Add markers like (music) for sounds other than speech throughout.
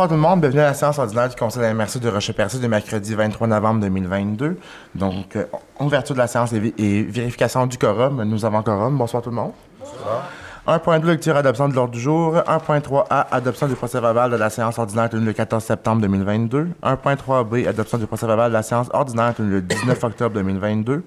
Bonsoir tout le monde, bienvenue à la séance ordinaire du Conseil de la MRC de Rocher-Percé de mercredi 23 novembre 2022. Donc, euh, ouverture de la séance et, vérification du quorum. Nous avons quorum. Bonsoir tout le monde. Bonsoir. 1.2, lecture adoption de l'ordre du jour. 1.3a, adoption du procès verbal de la séance ordinaire tenue le 14 septembre 2022. 1.3b, adoption du procès verbal de la séance ordinaire tenue le 19 octobre 2022.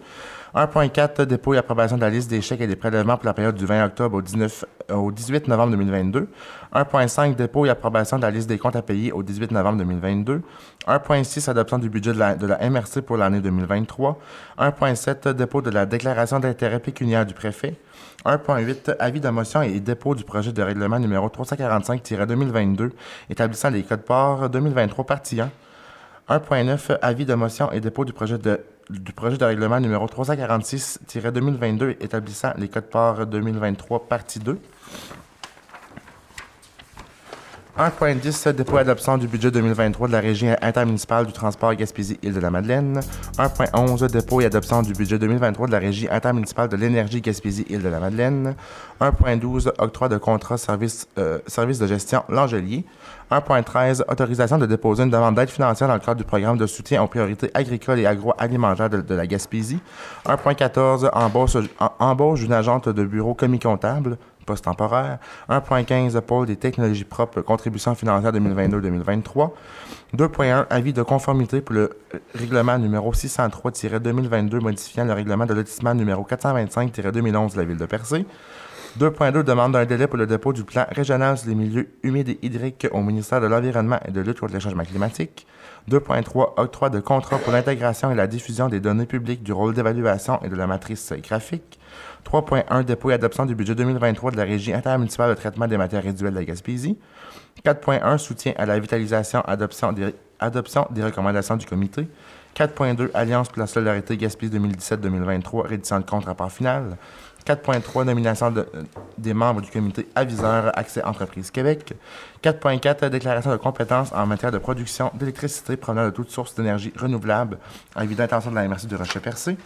1.4, dépôt et approbation de la liste des chèques et des prélèvements pour la période du 20 octobre au, 19, euh, au 18 novembre 2022. 1.5, dépôt et approbation de la liste des comptes à payer au 18 novembre 2022. 1.6, adoption du budget de la, de la MRC pour l'année 2023. 1.7, dépôt de la déclaration d'intérêt pécuniaire du préfet. 1.8, avis de motion et dépôt du projet de règlement numéro 345-2022 établissant les codes parts 2023 partie 1. 1.9, avis de motion et dépôt du projet de, du projet de règlement numéro 346-2022 établissant les codes parts 2023 partie 2. 1.10, dépôt et adoption du budget 2023 de la Régie intermunicipale du transport Gaspésie-Île-de-la-Madeleine. 1.11, dépôt et adoption du budget 2023 de la Régie intermunicipale de l'énergie Gaspésie-Île-de-la-Madeleine. 1.12, octroi de contrat service, euh, service de gestion L'Angelier. 1.13, autorisation de déposer une demande d'aide financière dans le cadre du programme de soutien aux priorités agricoles et agroalimentaires de, la Gaspésie. 1.14, embauche, d'une agente de bureau commis comptable poste temporaire. 1.15, pôle des technologies propres, contribution financière 2022-2023. 2.1, avis de conformité pour le règlement numéro 603-2022 modifiant le règlement de lotissement numéro 425-2011 de la ville de Percé. 2.2, demande d'un délai pour le dépôt du plan régional sur les milieux humides et hydriques au ministère de l'Environnement et de lutte contre le changement climatique. 2.3, octroi de contrat pour l'intégration et la diffusion des données publiques du rôle d'évaluation et de la matrice graphique. 3.1, dépôt et adoption du budget 2023 de la Régie intermunicipale de traitement des matières résiduelles de la Gaspésie. 4.1, soutien à la vitalisation, adoption des, adoption des recommandations du comité. 4.2, Alliance pour la solidarité Gaspésie 2017-2023, rédition de compte rapport final. 4.3, nomination de, des membres du comité aviseur Accès Entreprise Québec. 4.4, déclaration de compétences en matière de production d'électricité provenant de toutes sources d'énergie renouvelable en vue d'intention de la MRC de Rocher-Percé.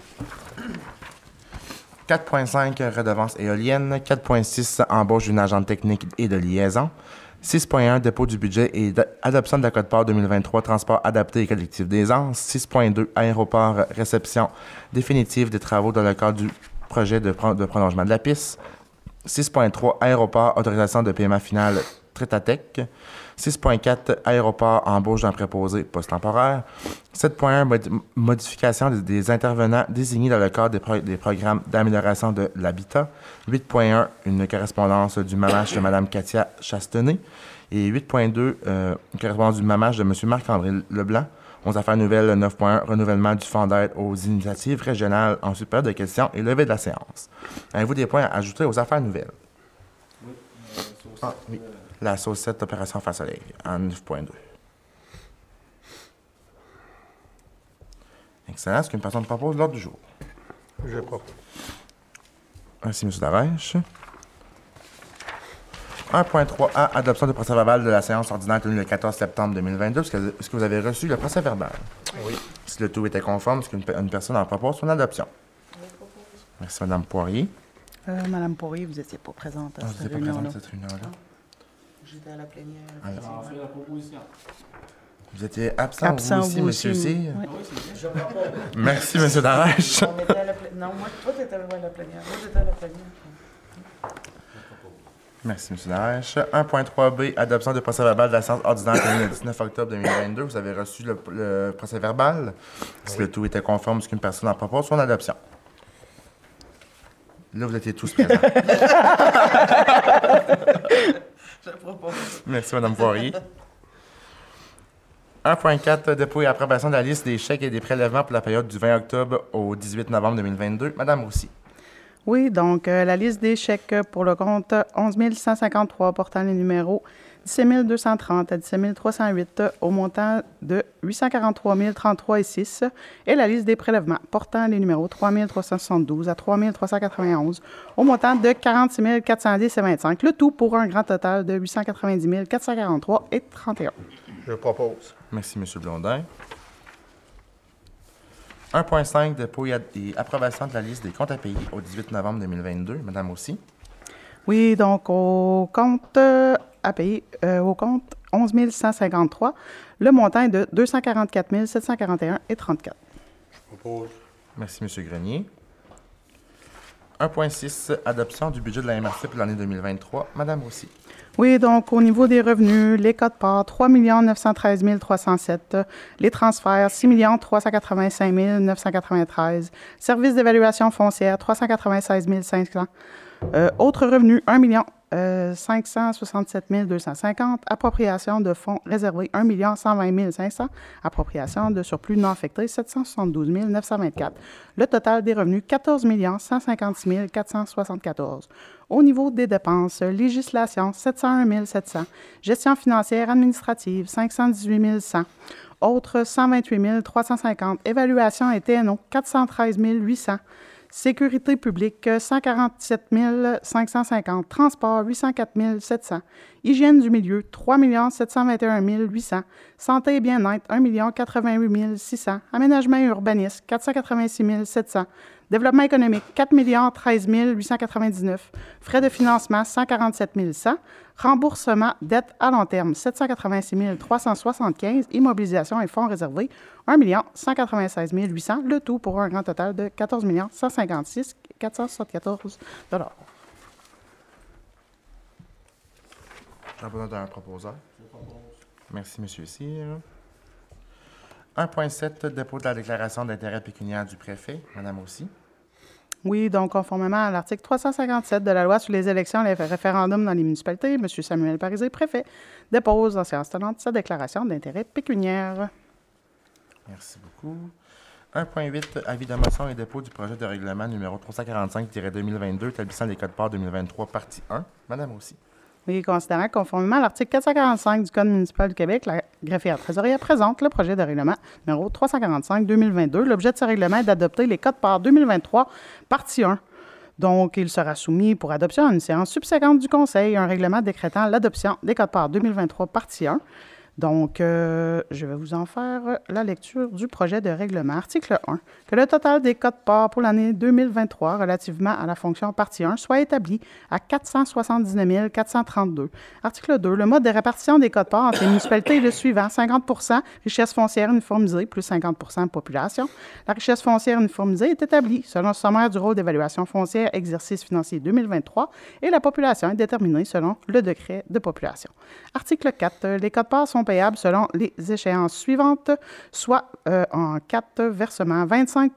4.5, redevance éolienne. 4.6, embauche d'une agente technique et de liaison. 6.1, dépôt du budget et adoption de la Code-part 2023, transport adapté et collectif d'aisance. 6.2, aéroport, réception définitive des travaux dans le cadre du projet de, prolongement de la piste. 6.3, aéroport, autorisation de paiement final Trétatec. 6.4, aéroport, embauche d'un préposé post-temporaire. 7.1, mod modification des, intervenants désignés dans le cadre des programmes d'amélioration de l'habitat. 8.1, une correspondance du mamage de Mme Katia Chastenay. Et 8.2, euh, une correspondance du mamage de M. Marc-André Leblanc. 11 affaires nouvelles, 9.1, renouvellement du fonds d'aide aux initiatives régionales. Ensuite, période de questions et levée de la séance. Avez-vous des points à ajouter aux affaires nouvelles? Oui. Euh, ah, oui la saucette Opération Face Soleil en 9.2. Excellent. Est-ce qu'une personne propose l'ordre du jour? Je propose. Merci, M. Darèche. 1.3a, adoption du procès verbal de la séance ordinaire tenue le 14 septembre 2022. Est-ce que, est que, vous avez reçu le procès verbal? Oui. Si le tout était conforme, est-ce qu'une personne en propose son adoption? Merci, Mme Poirier. Euh, Madame Poirier, vous n'étiez pas présente à ah, cette réunion-là. réunion Vous n'étiez pas présente à cette réunion-là? J'étais à la plénière. Ah, On fait la proposition. Vous étiez absent, Absent, vous aussi, vous monsieur aussi, oui. Ah oui, c'est bien. Je propose. Merci, M. Darèche. On était à la plénière. Non, moi, toi, t'étais à la plénière. Moi, j'étais à la plénière. Merci, M. Darèche. 1.3b, adoption du procès verbal de la séance ordinaire tenue le 19 octobre 2022. Vous avez reçu le, le procès verbal? Si le tout était conforme, ce qu'une personne en propose, son adoption. Là, vous étiez tous présents. (laughs) Je propose. Merci, Mme Poirier. 1.4, dépôt et approbation de la liste des chèques et des prélèvements pour la période du 20 octobre au 18 novembre 2022. Madame Roussy. Oui, donc euh, la liste des chèques pour le compte 11 153 portant les numéros 17 230 à 17 308 au montant de 843 033 et 6 et la liste des prélèvements portant les numéros 3 372 à 3 391 au montant de 46 410 et 25, le tout pour un grand total de 890 443 et 31. Je propose. Merci, M. Blondin. 1.5, dépôt et approbation de la liste des comptes à payer au 18 novembre 2022. Madame aussi. Oui, donc au compte euh, à payer euh, au compte 11 153. Le montant est de 244 741 et 34. Je propose. Merci, M. Grenier. 1.6, adoption du budget de la MRC pour l'année 2023. Madame Roussy. Oui, donc au niveau des revenus, les codes parts, 3 913 307. Les transferts, 6 385 993. Services d'évaluation foncière, 396 500. Euh, autres revenus, 1 million euh, 567 250. Appropriation de fonds réservés, 1 120 500. Appropriation de surplus non affectés, 772 924. Le total des revenus, 14 156 474. Au niveau des dépenses, législation, 701 700. Gestion financière administrative, 518 100. Autres, 128 350. Évaluation et TNO, 413 800. Sécurité publique, 147 550. Transport, 804 700. Hygiène du milieu, 3 721 800. Santé et bien-être, 1 88 600. Aménagement et urbanisme, 486 700. Développement économique, 4 13 899. Frais de financement, 147 100. Remboursement, dette à long terme, 786 375. Immobilisation et fonds réservés, 1 196 800. Le tout pour un grand total de 14 156 474 J'ai besoin d'un proposeur. Merci, M. Cyr. 1.7, dépôt de la déclaration d'intérêt pécuniaire du préfet. Madame aussi. Oui, donc conformément à l'article 357 de la loi sur les élections et les référendums dans les municipalités, M. Samuel Parisé, préfet, dépose en séance tenante sa déclaration d'intérêt pécuniaire. Merci beaucoup. 1.8, avis de motion et dépôt du projet de règlement numéro 345-2022 établissant les codes parts 2023, partie 1. Madame aussi. Oui, considérant conformément à l'article 445 du Code municipal du Québec, la greffière trésorière présente le projet de règlement numéro 345-2022. L'objet de ce règlement est d'adopter les codes parts 2023, partie 1. Donc, il sera soumis pour adoption à une séance subséquente du Conseil, un règlement décrétant l'adoption des codes parts 2023, partie 1. Donc, euh, je vais vous en faire la lecture du projet de règlement. Article 1. Que le total des codes parts pour l'année 2023 relativement à la fonction partie 1 soit établi à 479 432. Article 2. Le mode de répartition des codes parts entre les municipalités est le suivant. 50% richesse foncière uniformisée plus 50% population. La richesse foncière uniformisée est établie selon le sommaire du rôle d'évaluation foncière exercice financier 2023 et la population est déterminée selon le décret de population. Article 4. Les codes parts sont payables selon les échéances suivantes, soit euh, en quatre versements, 25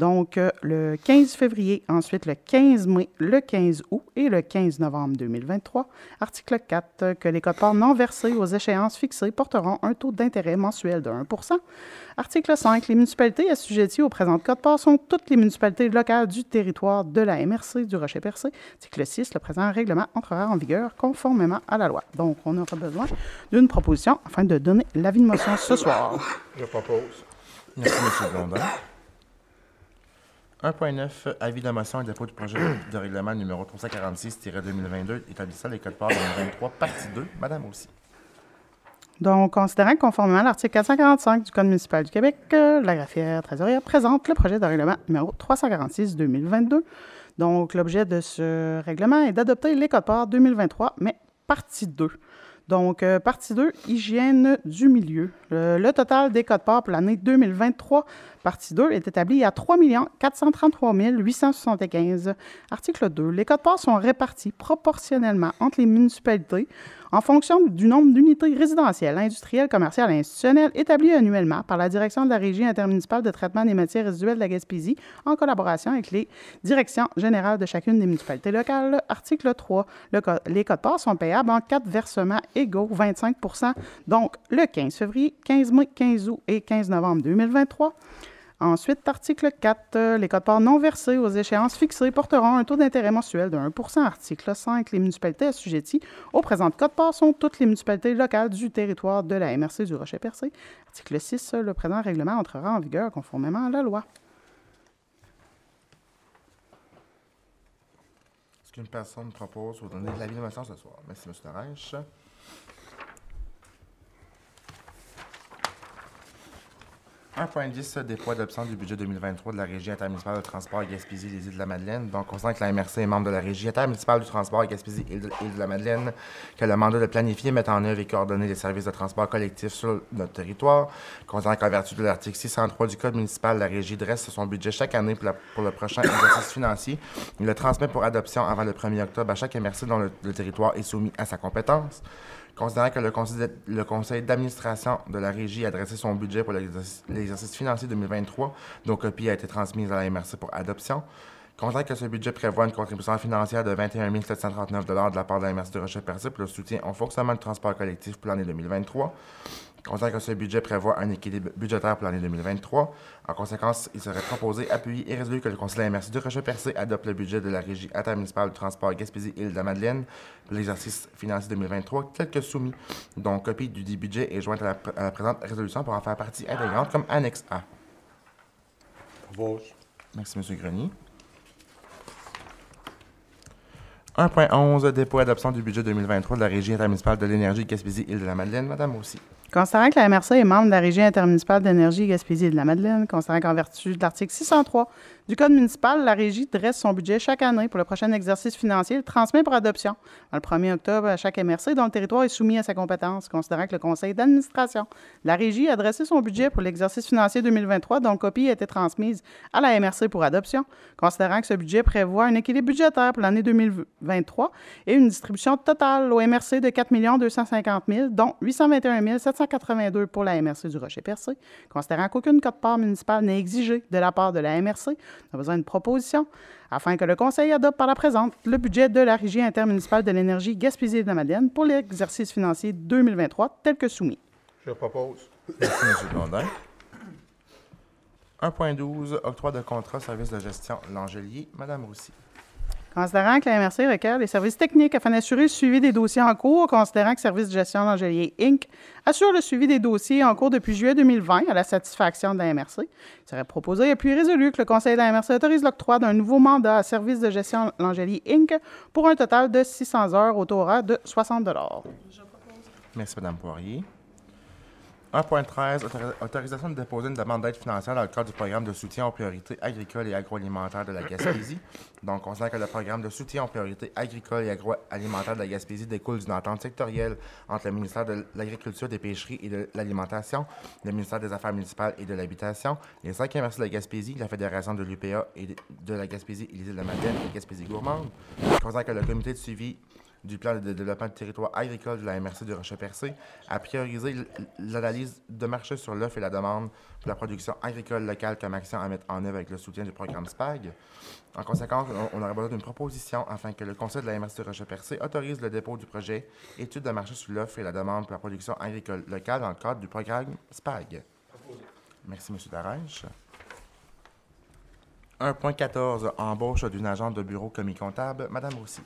donc, euh, le 15 février, ensuite le 15 mai, le 15 août et le 15 novembre 2023. Article 4, que les codes non versés aux échéances fixées porteront un taux d'intérêt mensuel de 1% Article 5, les municipalités assujetties aux présentes codes parts sont toutes les municipalités locales du territoire de la MRC du Rocher-Percé. Article 6, le présent règlement entrera en vigueur conformément à la loi. Donc, on aura besoin d'une proposition afin de donner l'avis de motion ce soir. Je propose. Merci, M. Blondin. 1.9, avis de motion et dépôt du projet de règlement numéro 346-2022 établissant les codes parts 2023, partie 2. Madame aussi. Donc, considérant que conformément à l'article 445 du Code municipal du Québec, euh, la graffière trésorière présente le projet de règlement numéro 346-2022. Donc, l'objet de ce règlement est d'adopter les codes parts 2023, mais partie 2. Donc, euh, partie 2, hygiène du milieu. le total des codes parts pour l'année 2023 Partie 2 est établie à 3 433 875. Article 2. Les codes parts sont répartis proportionnellement entre les municipalités en fonction du nombre d'unités résidentielles, industrielles, commerciales et institutionnelles établies annuellement par la direction de la Régie intermunicipale de traitement des matières résiduelles de la Gaspésie en collaboration avec les directions générales de chacune des municipalités locales. Article 3. les codes parts sont payables en quatre versements égaux, 25% donc le 15 février, 15 mai, 15 août et 15 novembre 2023. Ensuite, article 4, euh, les codes parts non versés aux échéances fixées porteront un taux d'intérêt mensuel de 1% Article 5, les municipalités assujetties aux présentes codes parts sont toutes les municipalités locales du territoire de la MRC du Rocher-Percé. Article 6, le présent règlement entrera en vigueur conformément à la loi. Est-ce qu'une personne propose pour donner de l'avis de ce soir? Merci, M. Darèche. 1.10, dépôt d'adoption du budget 2023 de la Régie intermunicipale de transport Gaspésie les îles de la Madeleine. Donc, considérant que la MRC est membre de la Régie intermunicipale du transport Gaspésie îles de, îles de la Madeleine, que le mandat de planifier, mettre en œuvre et coordonner les services de transport collectif sur notre territoire, considérant qu'en vertu de l'article 603 du Code municipal, la Régie dresse son budget chaque année pour, le prochain (coughs) exercice financier, il le transmet pour adoption avant le 1er octobre à chaque MRC dont le territoire est soumis à sa compétence. Considérant que le conseil d'administration de la régie a adressé son budget pour l'exercice financier 2023, dont copie a été transmise à la MRC pour adoption. Considérant que ce budget prévoit une contribution financière de 21 739 de la part de la MRC de Rocher-Percé pour le soutien au fonctionnement du transport collectif pour l'année 2023. Considérant que ce budget prévoit un équilibre budgétaire pour l'année 2023, en conséquence, il serait proposé, appuyé et résolu que le Conseil MRC de Rocher-Percé adopte le budget de la Régie intermunicipale du transport Gaspésie-Île-de-Madeleine pour l'exercice financier 2023 tel que soumis. Donc, copie du dit budget est jointe à la, pr- à la présente résolution pour en faire partie intégrante comme annexe A. Propose. Merci, M. Grenier. 1.11, dépôt et adoption du budget 2023 de la Régie intermunicipale de l'énergie Gaspésie-Île-de-la-Madeleine. Madame aussi. Considérant que la MRC est membre de la Régie intermunicipale d'énergie Gaspésie et de la Madeleine, considérant qu'en vertu de l'article 603 du Code municipal, la Régie dresse son budget chaque année pour le prochain exercice financier et le transmet pour adoption. Le 1er octobre à chaque MRC dont le territoire est soumis à sa compétence, considérant que le conseil d'administration de la Régie a dressé son budget pour l'exercice financier 2023 dont copie a été transmise à la MRC pour adoption, considérant que ce budget prévoit un équilibre budgétaire pour l'année 2023 et une distribution totale au MRC de 4 250 000, dont 821 782 pour la MRC du Rocher-Percé. Considérant qu'aucune cote-part municipale n'est exigée de la part de la MRC, on a besoin d'une proposition afin que le Conseil adopte par la présente le budget de la Régie intermunicipale de l'énergie Gaspésie de la Madeleine pour l'exercice financier 2023 tel que soumis. Je propose. Merci, M. Blondin. 1.12, octroi de contrat service de gestion L'Angelier. Madame Roussy. Considérant que la MRC requiert les services techniques afin d'assurer le suivi des dossiers en cours, considérant que Service de gestion L'Angelier Inc. assure le suivi des dossiers en cours depuis juillet 2020 à la satisfaction de la MRC, il serait proposé et puis résolu que le Conseil de la MRC autorise l'octroi d'un nouveau mandat à Service de gestion L'Angelier Inc. pour un total de 600 heures au taux de 60 Merci, Mme Poirier. 1.13, autori- autorisation de déposer une demande d'aide financière dans le cadre du programme de soutien aux priorités agricoles et agroalimentaires de la Gaspésie. Donc, on considère que le programme de soutien aux priorités agricoles et agroalimentaires de la Gaspésie découle d'une entente sectorielle entre le ministère de l'Agriculture, des Pêcheries et de l'Alimentation, le ministère des Affaires municipales et de l'Habitation, les 5 MRC de la Gaspésie, la Fédération de l'UPA et de- la Gaspésie îles de Madeleine et Gaspésie gourmande. On que le comité de suivi du plan de développement du territoire agricole de la MRC de Rocher-Percé a priorisé l'analyse de marché sur l'offre et la demande pour la production agricole locale comme action à mettre en œuvre avec le soutien du programme SPAG. En conséquence, on, on aurait besoin d'une proposition afin que le conseil de la MRC de Rocher-Percé autorise le dépôt du projet étude de marché sur l'offre et la demande pour la production agricole locale dans le cadre du programme SPAG. Merci, M. Darèche. 1.14, embauche d'une agente de bureau commis comptable. Madame Roussy.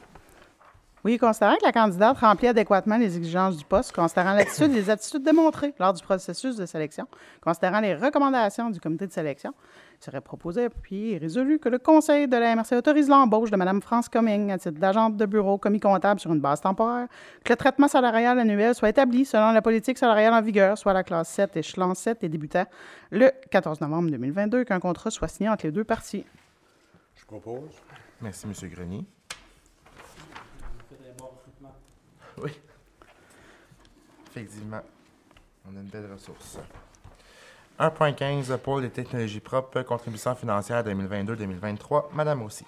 Oui, considérant que la candidate remplit adéquatement les exigences du poste, considérant l'attitude et les attitudes démontrées lors du processus de sélection, considérant les recommandations du comité de sélection, il serait proposé puis et résolu que le conseil de la MRC autorise l'embauche de Mme France Cumming à titre d'agente de bureau commis comptable sur une base temporaire, que le traitement salarial annuel soit établi selon la politique salariale en vigueur, soit la classe 7, échelon 7 et débutant le 14 novembre 2022, qu'un contrat soit signé entre les deux parties. Je propose. Merci, M. Grenier. (laughs) Oui. Effectivement, on a une belle ressource. 1.15, pôle des technologies propres, contribution financière 2022-2023. Madame aussi.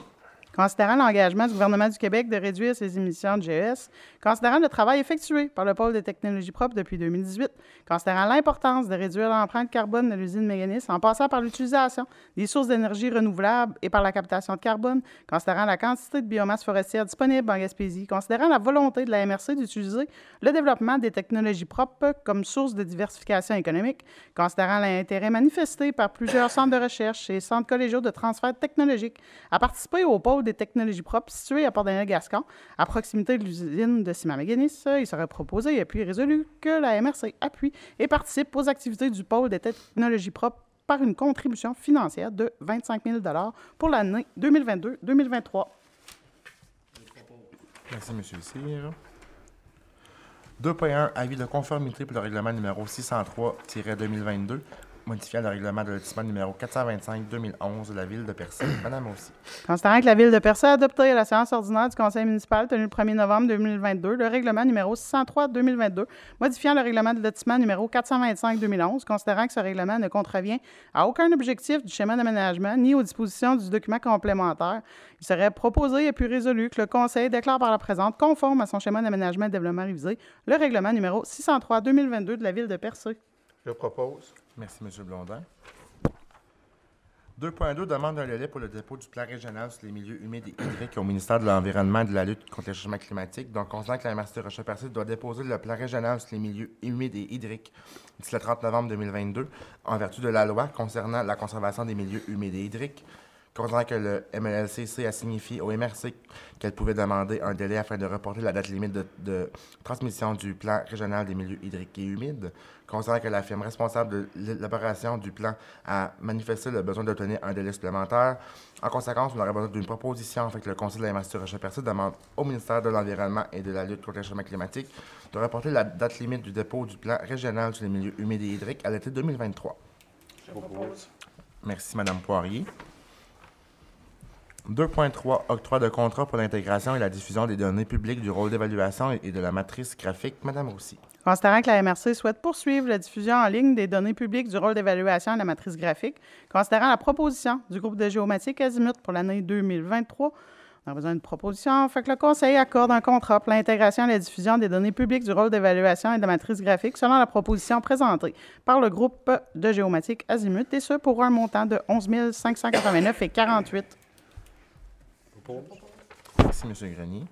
Considérant l'engagement du gouvernement du Québec de réduire ses émissions de GES, considérant le travail effectué par le pôle des technologies propres depuis 2018, considérant l'importance de réduire l'empreinte carbone de l'usine Méganis en passant par l'utilisation des sources d'énergie renouvelables et par la captation de carbone, considérant la quantité de biomasse forestière disponible en Gaspésie, considérant la volonté de la MRC d'utiliser le développement des technologies propres comme source de diversification économique, considérant l'intérêt manifesté par plusieurs centres de recherche et centres collégiaux de transfert technologique à participer au pôle des technologies propres situé à Port-Daniel-Gascon, à proximité de l'usine de ciment méganis Il serait proposé et puis résolu que la MRC appuie et participe aux activités du pôle des technologies propres par une contribution financière de 25 000 pour l'année 2022-2023. Merci, M. Cyr. 2.1, avis de conformité pour le règlement numéro 603-2022 modifiant le règlement de lotissement numéro 425-2011 de la ville de Percé. (clears throat) Madame aussi. Considérant que la Ville de Percé a adopté à la séance ordinaire du Conseil municipal tenue le 1er novembre 2022 le règlement numéro 603-2022 modifiant le règlement de lotissement numéro 425-2011, considérant que ce règlement ne contrevient à aucun objectif du schéma d'aménagement ni aux dispositions du document complémentaire, il serait proposé et puis résolu que le Conseil déclare par la présente conforme à son schéma d'aménagement et développement révisé le règlement numéro 603-2022 de la Ville de Percé. Je propose. Merci, M. Blondin. 2.2 demande un délai pour le dépôt du plan régional sur les milieux humides et hydriques au ministère de l'Environnement et de la lutte contre le changement climatique. Donc, considérant que la MRC Rocher-Percé doit déposer le plan régional sur les milieux humides et hydriques d'ici le 30 novembre 2022, en vertu de la loi concernant la conservation des milieux humides et hydriques, considérant que le MLLCC a signifié au MRC qu'elle pouvait demander un délai afin de reporter la date limite de, de transmission du plan régional des milieux hydriques et humides, considérant que la firme responsable de l'élaboration du plan a manifesté le besoin d'obtenir un délai supplémentaire. En conséquence, on aurait besoin d'une proposition afin que le Conseil de la MRC Rocher-Percé demande au ministère de l'Environnement et de la lutte contre le changement climatique de reporter la date limite du dépôt du plan régional sur les milieux humides et hydriques à l'été 2023. Je propose. Merci, Madame Poirier. 2.3 Octroi de contrat pour l'intégration et la diffusion des données publiques du rôle d'évaluation et de la matrice graphique. Madame Roussy. Considérant que la MRC souhaite poursuivre la diffusion en ligne des données publiques du rôle d'évaluation et de la matrice graphique, considérant la proposition du groupe de géomatique Azimut pour l'année 2023, on a besoin d'une proposition. Fait que le Conseil accorde un contrat pour l'intégration et la diffusion des données publiques du rôle d'évaluation et de la matrice graphique selon la proposition présentée par le groupe de géomatique Azimut, et ce pour un montant de 11 589 et 48 Propose. Merci, M. Grenier.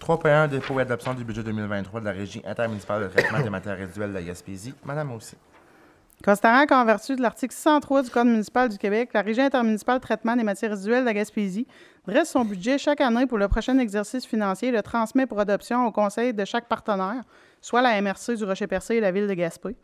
3.1 Dépôt et adoption du budget 2023 de la Régie intermunicipale de traitement des matières résiduelles de la Gaspésie. Madame aussi. Considérant qu'en vertu de l'article 603 du Code municipal du Québec, la Régie intermunicipale de traitement des matières résiduelles de la Gaspésie dresse son budget chaque année pour le prochain exercice financier et le transmet pour adoption au conseil de chaque partenaire, soit la MRC du Rocher-Percé et la Ville de Gaspé.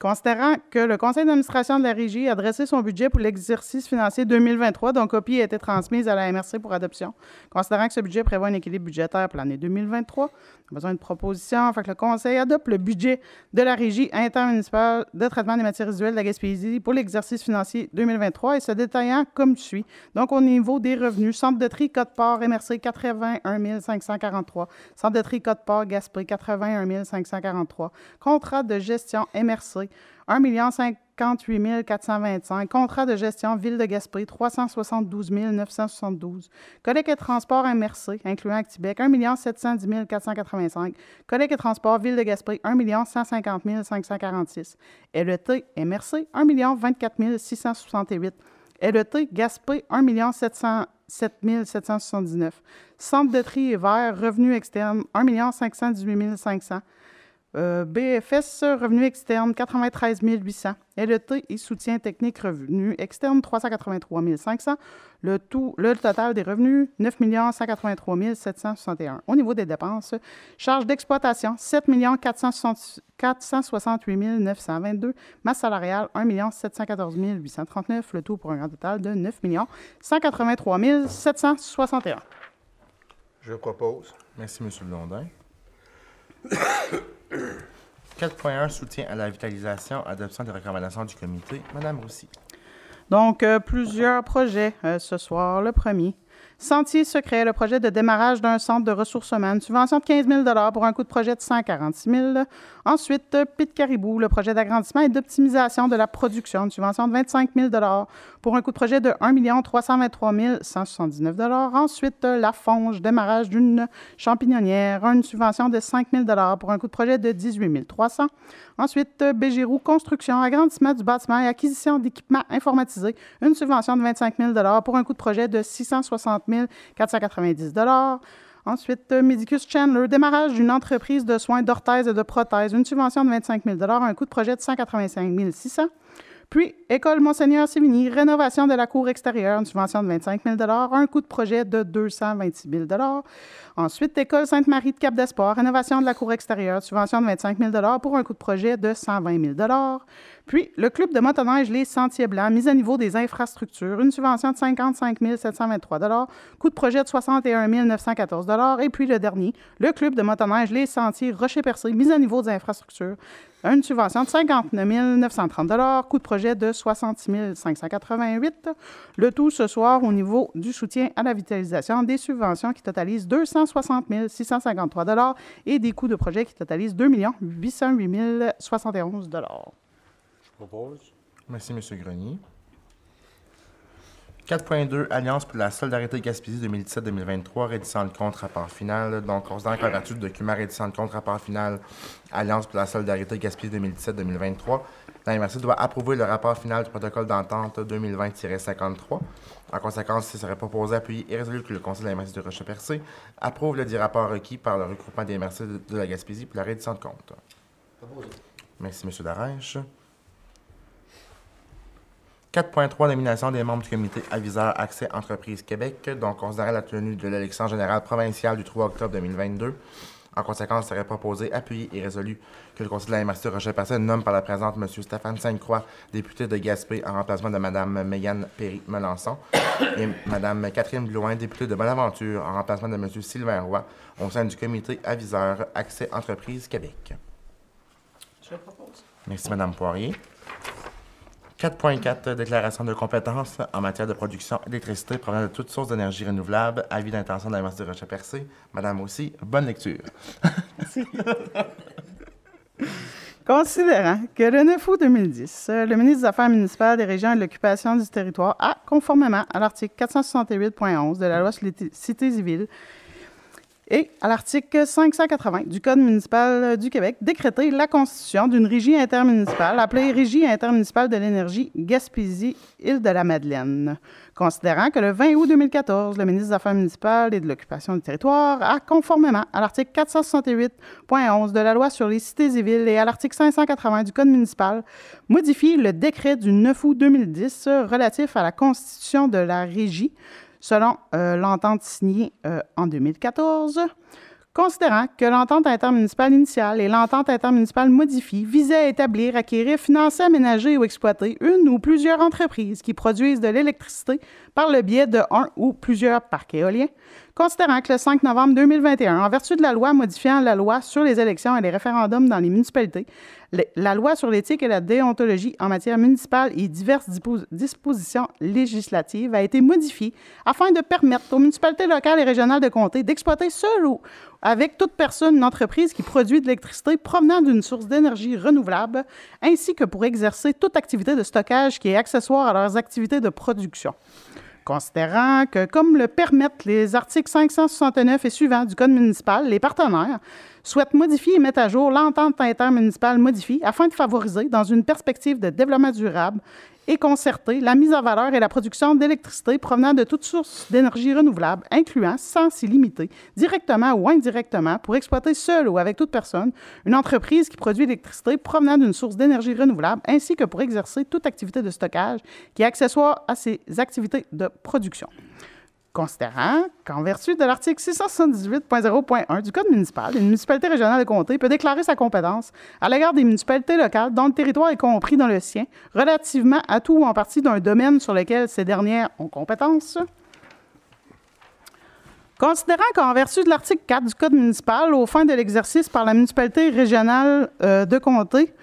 Considérant que le conseil d'administration de la Régie a dressé son budget pour l'exercice financier 2023, dont copie a été transmise à la MRC pour adoption, considérant que ce budget prévoit un équilibre budgétaire pour l'année 2023, on a besoin d'une proposition afin que le conseil adopte le budget de la Régie intermunicipale de traitement des matières résiduelles de la Gaspésie pour l'exercice financier 2023 et se détaillant comme suit. Donc, au niveau des revenus, centre de tri Côte-Port MRC 81 543, centre de tri Côte-Port Gaspé 81 543, contrat de gestion MRC 1 58 425. Contrat de gestion Ville de Gaspé, 372 972. Collecte et transport MRC, incluant Actibec, 1 710 485. Collecte et transport Ville de Gaspé, 1 150 546. LET MRC, 1 24 668. LET Gaspé, 1 707 779. Centre de tri et vert, revenu externe, 1 518 500. Euh, BFS, revenu externe, 93 800. LET et soutien technique revenu externe, 383 500. Le, tout, le total des revenus, 9 183 761. Au niveau des dépenses, charges d'exploitation, 7 468 922. Masse salariale, 1 714 839. Le tout pour un grand total de 9 183 761. Je propose. Merci, M. Blondin. 4.1 Soutien à la vitalisation, adoption des recommandations du comité. Madame Roussy. Donc, euh, plusieurs projets euh, ce soir. Le premier, Sentier secret, le projet de démarrage d'un centre de ressources humaines, subvention de 15 000 pour un coût de projet de 146 000 Ensuite, Pit Caribou, le projet d'agrandissement et d'optimisation de la production, une subvention de 25 000 pour un coût de projet de 1 323 179 Ensuite, La Fonge, démarrage d'une champignonnière, une subvention de 5 000 pour un coût de projet de 18 300 Ensuite, Bégirou, construction, agrandissement du bâtiment et acquisition d'équipements informatisés, une subvention de 25 000 pour un coût de projet de 660 490 Ensuite, Medicus Chandler, démarrage d'une entreprise de soins d'orthèse et de prothèses, une subvention de 25 000 un coût de projet de 185 600 puis, École Monseigneur Sévigny, rénovation de la cour extérieure, une subvention de 25 000 un coût de projet de 226 000 Ensuite, École Sainte-Marie de Cap d'Espoir, rénovation de la cour extérieure, subvention de 25 000 pour un coût de projet de 120 000 Puis, le Club de motoneige Les Sentiers Blancs, mise à niveau des infrastructures, une subvention de 55 723 coût de projet de 61 914 Et puis, le dernier, le Club de motoneige Les Sentiers Rocher-Percé, mise à niveau des infrastructures, une subvention de 59 930 coût de projet de 66 588 Le tout ce soir au niveau du soutien à la vitalisation, des subventions qui totalisent 260 653 et des coûts de projet qui totalisent 2 808 071 Je propose. Merci, M. Grenier. 4.2 Alliance pour la solidarité Gaspésie 2017-2023, rédissant le compte rapport final. Donc, considérant qu'en vertu du document rédissant le compte rapport final Alliance pour la solidarité Gaspésie 2017-2023, la MRC doit approuver le rapport final du protocole d'entente 2020-53. En conséquence, il serait proposé, appuyé et résolu que le Conseil de la MRC de Rocher-Percé approuve le dit rapport requis par le regroupement des MRC de, de la Gaspésie pour la rédition de compte. Merci, M. Darèche. 4.3 Nomination des membres du comité aviseur Accès Entreprise Québec. Donc, considérant la tenue de l'élection générale provinciale du 3 octobre 2022, en conséquence, il serait proposé, appuyé et résolu que le Conseil de la MRC Rocher Percé nomme par la présente M. Stéphane Sainte-Croix, député de Gaspé, en remplacement de Mme Mégane Perry-Melançon, et Mme Catherine Blouin, députée de Bonaventure, en remplacement de M. Sylvain Roy, au sein du comité aviseur Accès Entreprise Québec. Je propose. Merci, Mme Poirier. 4.4 Déclaration de compétences en matière de production d'électricité provenant de toutes sources d'énergie renouvelable. Avis d'intention de la de Rocher-Percé. Madame aussi, bonne lecture. Considérant que le 9 août 2010, le ministre des Affaires municipales des régions et de l'occupation du territoire a, conformément à l'article 468.11 de la loi sur les cités civiles, et à l'article 580 du Code municipal du Québec, décréter la constitution d'une régie intermunicipale appelée Régie intermunicipale de l'énergie Gaspésie-Île-de-la-Madeleine. Considérant que le 20 août 2014, le ministre des Affaires municipales et de l'occupation du territoire a, conformément à l'article 468.11 de la loi sur les cités et villes et à l'article 580 du Code municipal, modifié le décret du 9 août 2010 relatif à la constitution de la régie selon euh, l'entente signée euh, en 2014. Considérant que l'entente intermunicipale initiale et l'entente intermunicipale modifiée visaient à établir, acquérir, financer, aménager ou exploiter une ou plusieurs entreprises qui produisent de l'électricité par le biais de un ou plusieurs parcs éoliens, considérant que le 5 novembre 2021, en vertu de la loi modifiant la loi sur les élections et les référendums dans les municipalités, la loi sur l'éthique et la déontologie en matière municipale et diverses dispositions législatives a été modifiée afin de permettre aux municipalités locales et régionales de comté d'exploiter seul ou avec toute personne une entreprise qui produit de l'électricité provenant d'une source d'énergie renouvelable, ainsi que pour exercer toute activité de stockage qui est accessoire à leurs activités de production considérant que, comme le permettent les articles 569 et suivants du Code municipal, les partenaires souhaitent modifier et mettre à jour l'entente intermunicipale modifiée afin de favoriser, dans une perspective de développement durable et concertée, la mise en valeur et la production d'électricité provenant de toutes sources d'énergie renouvelable, incluant, sans s'y limiter, directement ou indirectement, pour exploiter seule ou avec toute personne, une entreprise qui produit l'électricité provenant d'une source d'énergie renouvelable, ainsi que pour exercer toute activité de stockage qui est accessoire à ces activités de production considérant qu'en vertu de l'article 678.0.1 du Code municipal, une municipalité régionale de comté peut déclarer sa compétence à l'égard des municipalités locales dont le territoire est compris dans le sien, relativement à tout ou en partie d'un domaine sur lequel ces dernières ont compétence. Considérant qu'en vertu de l'article 4 du Code municipal, aux fins de l'exercice par la municipalité régionale euh, de comté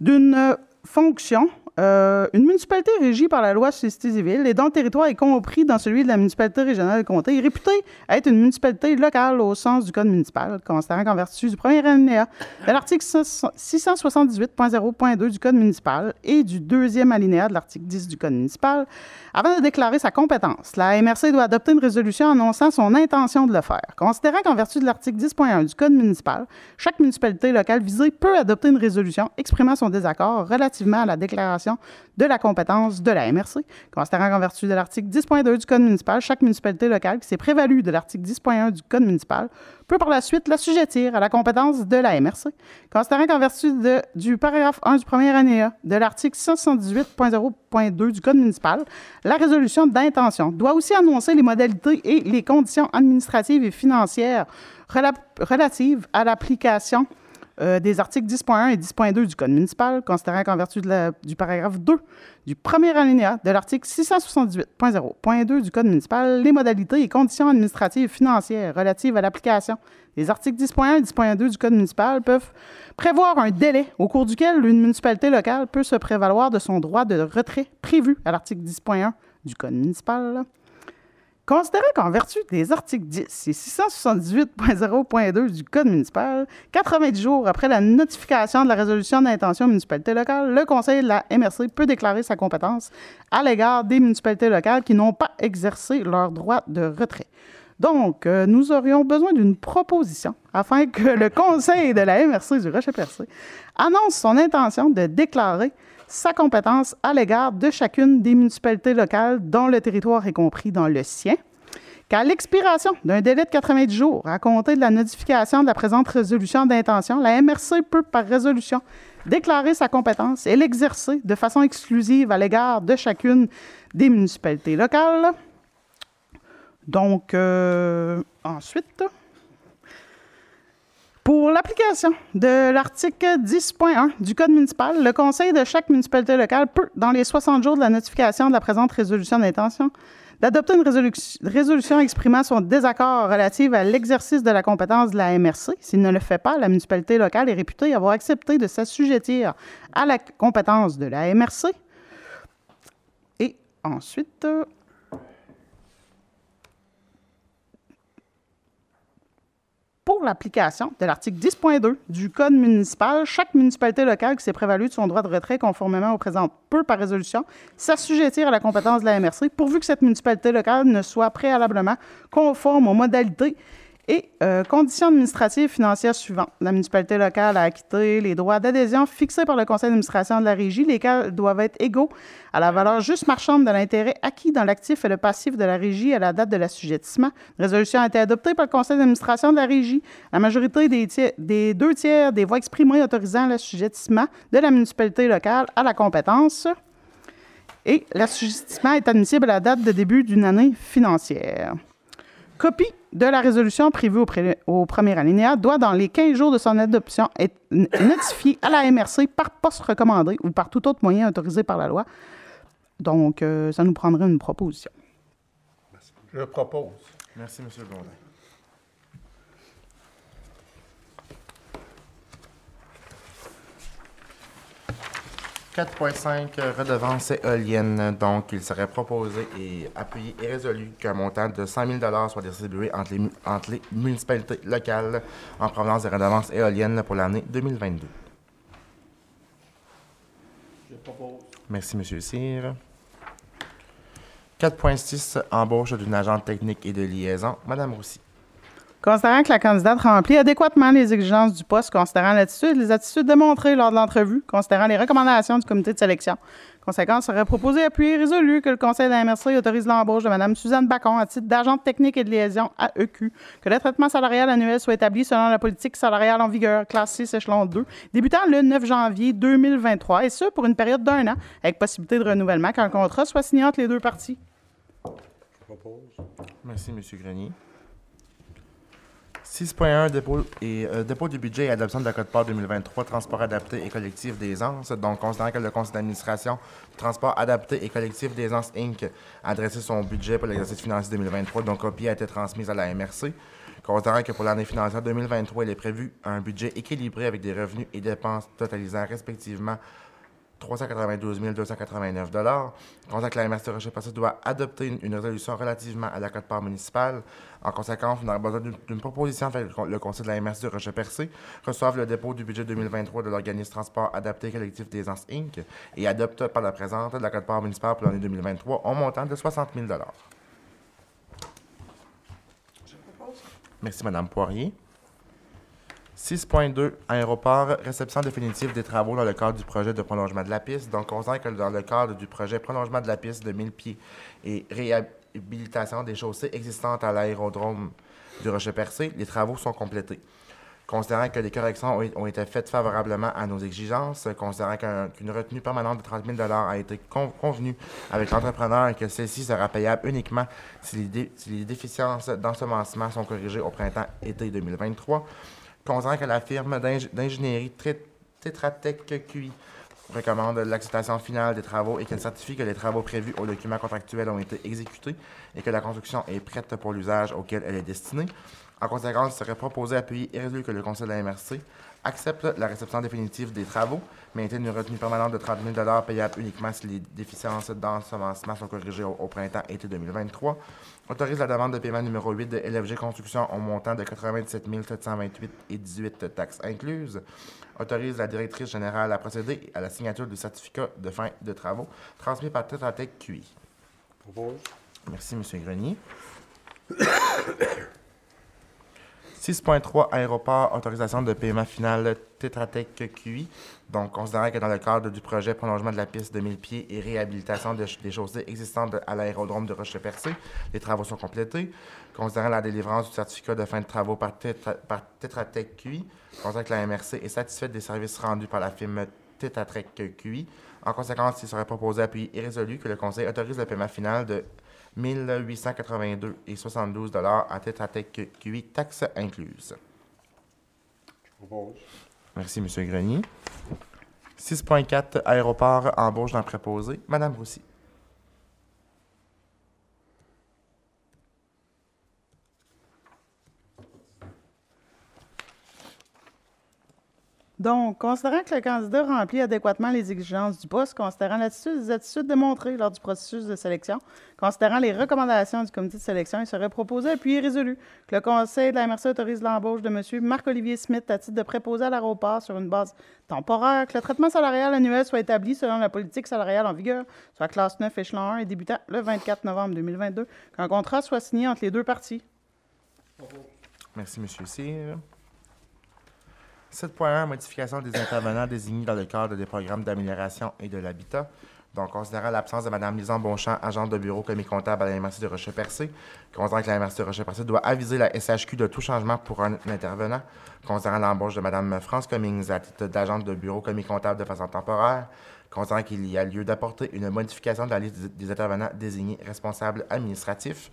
d'une fonction euh, une municipalité régie par la loi et villes et dont le territoire est compris dans celui de la municipalité régionale de comté est réputée être une municipalité locale au sens du code municipal, considérant qu'en vertu du premier alinéa de l'article 678.0.2 du code municipal et du deuxième alinéa de l'article 10 du code municipal, avant de déclarer sa compétence, la MRC doit adopter une résolution annonçant son intention de le faire. Considérant qu'en vertu de l'article 10.1 du code municipal, chaque municipalité locale visée peut adopter une résolution exprimant son désaccord relativement à la déclaration de la compétence de la MRC. Considérant qu'en vertu de l'article 10.2 du Code municipal, chaque municipalité locale qui s'est prévalue de l'article 10.1 du Code municipal peut par la suite l'assujettir à la compétence de la MRC. Considérant qu'en vertu du paragraphe 1 du premier année de l'article 618.0.2 du Code municipal, la résolution d'intention doit aussi annoncer les modalités et les conditions administratives et financières relatives à l'application euh, des articles 10.1 et 10.2 du Code municipal, considérant qu'en vertu du paragraphe 2 du premier alinéa de l'article 678.0.2 du Code municipal, les modalités et conditions administratives et financières relatives à l'application des articles 10.1 et 10.2 du Code municipal peuvent prévoir un délai au cours duquel une municipalité locale peut se prévaloir de son droit de retrait prévu à l'article 10.1 du Code municipal. Considérant qu'en vertu des articles 10 et 678.0.2 du Code municipal, 90 jours après la notification de la résolution d'intention municipalité locale, le Conseil de la MRC peut déclarer sa compétence à l'égard des municipalités locales qui n'ont pas exercé leur droit de retrait. Donc, euh, nous aurions besoin d'une proposition afin que le Conseil de la MRC du Rocher-Percé annonce son intention de déclarer sa compétence à l'égard de chacune des municipalités locales dont le territoire est compris dans le sien, qu'à l'expiration d'un délai de 90 jours à compter de la notification de la présente résolution d'intention, la MRC peut, par résolution, déclarer sa compétence et l'exercer de façon exclusive à l'égard de chacune des municipalités locales. Donc, euh, ensuite, pour l'application de l'article 10.1 du Code municipal, le conseil de chaque municipalité locale peut, dans les 60 jours de la notification de la présente résolution d'intention, d'adopter une résolu- résolution exprimant son désaccord relative à l'exercice de la compétence de la MRC. S'il ne le fait pas, la municipalité locale est réputée avoir accepté de s'assujettir à la compétence de la MRC. Et ensuite, pour l'application de l'article 10.2 du Code municipal, chaque municipalité locale qui s'est prévalue de son droit de retrait conformément au présent peut, par résolution, s'assujettir à la compétence de la MRC, pourvu que cette municipalité locale ne soit préalablement conforme aux modalités et euh, conditions administratives et financières suivantes. La municipalité locale a acquitté les droits d'adhésion fixés par le conseil d'administration de la régie, lesquels doivent être égaux à la valeur juste marchande de l'intérêt acquis dans l'actif et le passif de la régie à la date de l'assujettissement. La résolution a été adoptée par le conseil d'administration de la régie. La majorité des, des deux tiers des voix exprimées autorisant l'assujettissement de la municipalité locale à la compétence. Et l'assujettissement est admissible à la date de début d'une année financière. Copie de la résolution prévue au, pré- au premier alinéa doit, dans les 15 jours de son adoption, être notifiée à la MRC par poste recommandé ou par tout autre moyen autorisé par la loi. Donc, euh, ça nous prendrait une proposition. Je propose. Merci, M. Blondin. « 4.5 euh, redevances éoliennes. Donc, il serait proposé et appuyé et résolu qu'un montant de 100 000 soit distribué entre les, mu- entre les municipalités locales en provenance des redevances éoliennes pour l'année 2022. Je propose. Merci, M. Cyr. 4.6 Embauche d'une agente technique et de liaison. Madame Roussy. Considérant que la candidate remplit adéquatement les exigences du poste, considérant l'attitude, les attitudes démontrées lors de l'entrevue, considérant les recommandations du comité de sélection. Conséquence, serait proposé, appuyé et résolu que le conseil de la MRC autorise l'embauche de Mme Suzanne Bacon à titre d'agente technique et de liaison AEQ, que le traitement salarial annuel soit établi selon la politique salariale en vigueur, classe 6, échelon 2, débutant le 9 janvier 2023, et ce, pour une période d'un an, avec possibilité de renouvellement qu'un contrat soit signé entre les deux parties. Je propose. Merci, M. Grenier. 6.1 dépôt, dépôt du budget et adoption de la Code-Part 2023, transport adapté et collectif d'aisance. Donc, considérant que le conseil d'administration transport adapté et collectif d'aisance Inc. a adressé son budget pour l'exercice financier 2023, dont copie a été transmise à la MRC. Considérant que pour l'année financière 2023, il est prévu un budget équilibré avec des revenus et dépenses totalisant respectivement 392 289 Considérant que la MRC doit adopter une, une résolution relativement à la cote-part municipale. En conséquence, on a besoin d'une proposition que le con- le conseil de la MRC de Rocher-Percé reçoive le dépôt du budget 2023 de l'organisme Transport Adapté Collectif des Anses Inc. et adopte par la présente la cote-part municipale pour l'année 2023 au montant de 60 000 Merci, Madame Poirier. 6.2 Aéroport, réception définitive des travaux dans le cadre du projet de prolongement de la piste. Donc, on que dans le cadre du projet prolongement de la piste de 1000 pieds et réhabilitation des chaussées existantes à l'aérodrome du Rocher-Percé, les travaux sont complétés. Considérant que les corrections ont, été faites favorablement à nos exigences, considérant qu'un- qu'une retenue permanente de 30 000 a été con- convenue avec l'entrepreneur et que celle-ci sera payable uniquement si les, si les déficiences d'ensemencement sont corrigées au printemps-été 2023, Considérant que la firme d'ing- d'ingénierie Tret- Tetratec QI recommande l'acceptation finale des travaux et qu'elle certifie que les travaux prévus au document contractuel ont été exécutés et que la construction est prête pour l'usage auquel elle est destinée. En conséquence, il serait proposé, appuyé et résolu que le Conseil de la MRC accepte la réception définitive des travaux, maintienne une retenue permanente de 30 000 payable uniquement si les déficiences d'ensemencement sont corrigées au, au printemps-été 2023, autorise la demande de paiement numéro 8 de LFG Construction au montant de 97 728 et 18 taxes incluses, autorise la directrice générale à procéder à la signature du certificat de fin de travaux transmis par Tetratec QI. Propose. Merci, M. Grenier. 6.3 Aéroport, autorisation de paiement final Tetratec QI. Donc, considérant que dans le cadre du projet prolongement de la piste de 1000 pieds et réhabilitation des chaussées existantes à l'aérodrome de Roche-Percé, les travaux sont complétés. Considérant la délivrance du certificat de fin de travaux par, Tetra- par Tetratec QI, considérant que la MRC est satisfaite des services rendus par la firme Tetratrek QI. En conséquence, il serait proposé, appuyé et résolu que le Conseil autorise le paiement final de 1882 et 72 à Tetratec QI, taxes incluses. Je propose. Merci, M. Grenier. 6.4 Aéroport, embauche d'un préposé. Madame Roussy. Donc, considérant que le candidat remplit adéquatement les exigences du poste, considérant l'attitude des attitudes démontrées lors du processus de sélection, considérant les recommandations du comité de sélection, il serait proposé, appuyé résolu que le Conseil de la MRC autorise l'embauche de M. Marc-Olivier Smith à titre de préposé à l'aéroport sur une base temporaire, que le traitement salarial annuel soit établi selon la politique salariale en vigueur, soit classe 9, échelon 1 et débutant le 24 novembre 2022, qu'un contrat soit signé entre les deux parties. Merci, M. Cyr. 7.1 Modification des intervenants désignés dans le cadre des programmes d'amélioration et de l'habitat. Donc, considérant l'absence de Mme Lison Bonchamp, agente de bureau commis comptable à la MRC de Rocher-Percé, considérant que la MRC de Rocher-Percé doit aviser la SHQ de tout changement pour un intervenant, considérant l'embauche de Mme France Cummings à titre d'agente de bureau commis comptable de façon temporaire, considérant qu'il y a lieu d'apporter une modification de la liste des intervenants désignés responsables administratifs.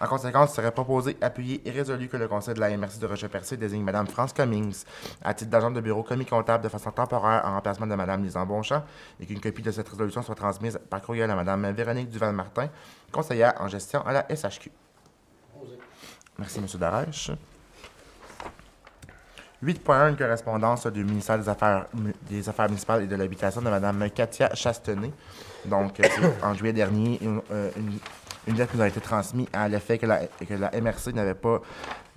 En conséquence, il serait proposé, appuyé et résolu que le Conseil de la MRC de Rocher-Percé désigne Mme France Cummings à titre d'agente de bureau commis comptable de façon temporaire en remplacement de Mme Lisan Bonchamp et qu'une copie de cette résolution soit transmise par courriel à Mme Véronique Duval-Martin, conseillère en gestion à la SHQ. Merci, M. Darèche. 8.1 Une correspondance du ministère des Affaires, des Affaires municipales et de l'Habitation de Mme Katia Chastenay. Donc, euh, en juillet dernier, une, euh, lettre nous a été transmise à l'effet que la, que la MRC n'avait pas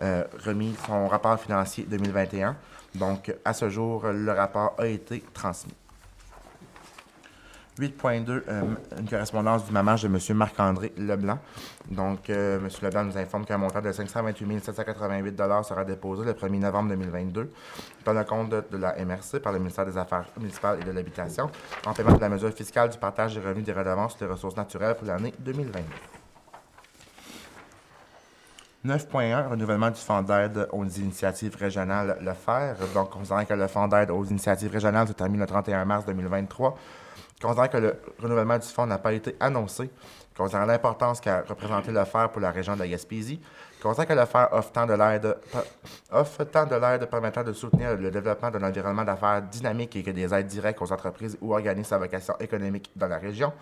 euh, remis son rapport financier 2021. Donc, à ce jour, le rapport a été transmis. 8.2, euh, une correspondance du mamage de M. Marc-André Leblanc. Donc, euh, M. Leblanc nous informe qu'un montant de 528 788 sera déposé le 1er novembre 2022 dans le compte de, de la MRC par le ministère des Affaires municipales et de l'Habitation en paiement de la mesure fiscale du partage des revenus des redevances les ressources naturelles pour l'année 2022. 9.1, renouvellement du fonds d'aide aux initiatives régionales Le Faire. Donc, considérant que le fonds d'aide aux initiatives régionales se termine le 31 mars 2023, considérant que le renouvellement du fonds n'a pas été annoncé, considérant l'importance qu'a représenté le pour la région de la Gaspésie, considérant que le Faire offre tant de l'aide permettant de soutenir le développement d'un environnement d'affaires dynamique et que des aides directes aux entreprises ou organismes à vocation économique dans la région,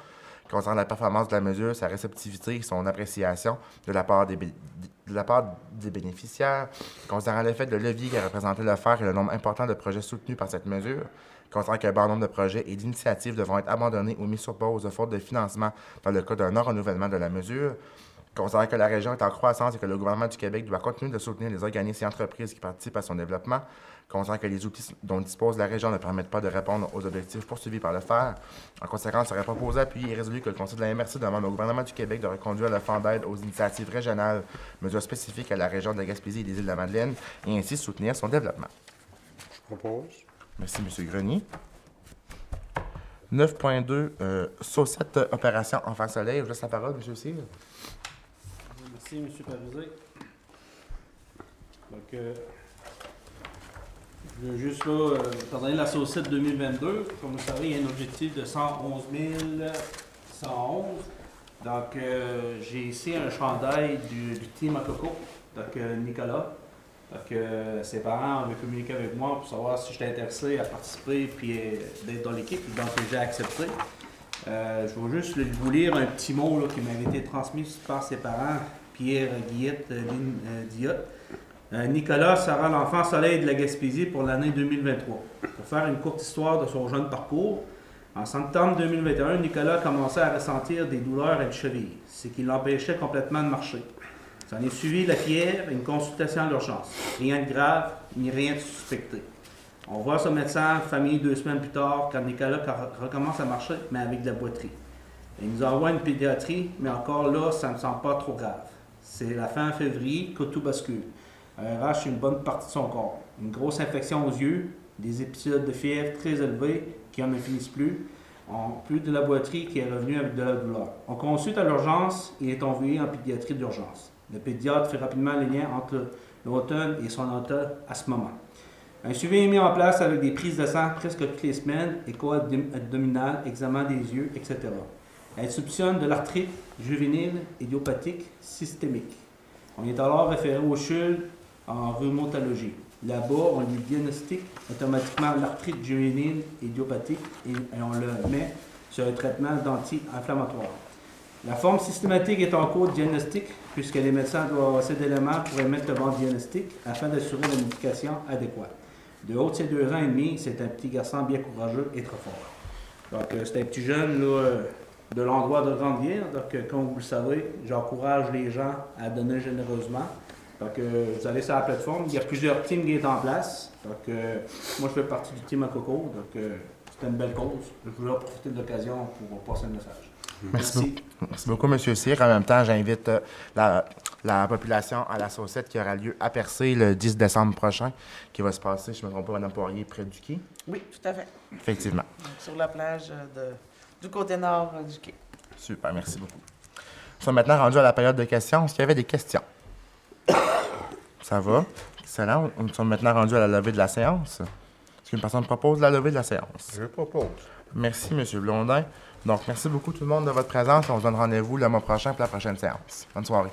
concernant la performance de la mesure, sa réceptivité, son appréciation de la part des, bénéficiaires, considérant l'effet de levier qu'a représenté le FER et le nombre important de projets soutenus par cette mesure, considérant qu'un bon nombre de projets et d'initiatives devront être abandonnés ou mis sur pause faute de financement dans le cas d'un non-renouvellement de la mesure, considérant que la région est en croissance et que le gouvernement du Québec doit continuer de soutenir les organismes et entreprises qui participent à son développement, considérant que les outils dont dispose la région ne permettent pas de répondre aux objectifs poursuivis par le FER. En conséquence, il serait proposé, appuyé et résolu que le Conseil de la MRC demande au gouvernement du Québec de reconduire le fonds d'aide aux initiatives régionales, mesures spécifiques à la région de Gaspésie et des îles de la Madeleine, et ainsi soutenir son développement. Je propose. Merci, M. Grenier. 9.2, euh, Saucette Opération Enfant Soleil. Je vous laisse la parole, M. Cyr. Merci, M. Parisé. Donc, euh, je veux juste là, euh, vous donner la saucette 2022. Comme vous savez, il y a un objectif de 111 111. Donc, euh, j'ai ici un chandail du, du Team Coco, donc euh, Nicolas. Donc, ses parents avaient communiqué avec moi pour savoir si j'étais intéressé à participer puis euh, d'être dans l'équipe. Donc, j'ai accepté. Euh, je vais juste vous lire un petit mot qui m'avait été transmis par ses parents, Pierre Guillette, euh, Lynn Diot. Euh, Nicolas sera l'enfant soleil de la Gaspésie pour l'année 2023. Pour faire une courte histoire de son jeune parcours, en septembre 2021, Nicolas commençait à ressentir des douleurs à la cheville, ce qui l'empêchait complètement de marcher. S'en est suivi la fièvre et une consultation à l'urgence. Rien de grave, ni rien de suspecté. On voit son médecin, famille deux semaines plus tard, quand Nicolas recommence à marcher, mais avec de la boiterie. Il nous envoie une pédiatrie, mais encore là, ça ne semble pas trop grave. C'est la fin février que tout bascule. Un rash une bonne partie de son corps, une grosse infection aux yeux, des épisodes de fièvre très élevés qui en ne finissent plus, en plus de la boiterie qui est revenue avec de la douleur. On consulte à l'urgence et est envoyé en pédiatrie d'urgence. Le pédiatre fait rapidement le lien entre l'automne et son automne à ce moment. Un suivi est mis en place avec des prises de sang presque toutes les semaines, écho abdom- abdominal, examen des yeux, etc. Elle soupçonne de l'arthrite juvénile idiopathique systémique. On est alors référé au CHUL en rhumatologie. Là-bas, on lui diagnostique automatiquement l'arthrite juvénile idiopathique et, et on le met sur un traitement d'anti-inflammatoire. La forme systématique est en cours de diagnostic puisque les médecins doivent avoir assez d'éléments pour émettre le bon diagnostic afin d'assurer la médication adéquate. De haut de ses deux ans et demi, c'est un petit garçon bien courageux et très fort. Donc, euh, c'est un petit jeune euh, de l'endroit de grandir. Donc, euh, comme vous le savez, j'encourage les gens à donner généreusement. Donc, vous allez sur la plateforme. Il y a plusieurs teams qui sont en place. Donc, moi, je fais partie du team à Coco. Donc, c'est une belle cause. Je voulais profiter de l'occasion pour passer un message. Merci, Merci. beaucoup. Merci beaucoup, M. Cyr. En même temps, j'invite euh, la, la population à la saucette qui aura lieu à Percé le 10 décembre prochain, qui va se passer, je ne me trompe pas, Mme Poirier, près du quai. Oui, tout à fait. Effectivement. Donc, sur la plage euh, de, du côté nord euh, du quai. Super, merci beaucoup. Nous sommes maintenant rendus à la période de questions. Est-ce qu'il y avait des questions? Ça va? Excellent. Nous sommes maintenant rendus à la levée de la séance. Est-ce qu'une personne propose la levée de la séance? Je propose. Merci, M. Blondin. Donc, merci beaucoup tout le monde de votre présence. On se donne rendez-vous le mois prochain pour la prochaine séance. Bonne soirée.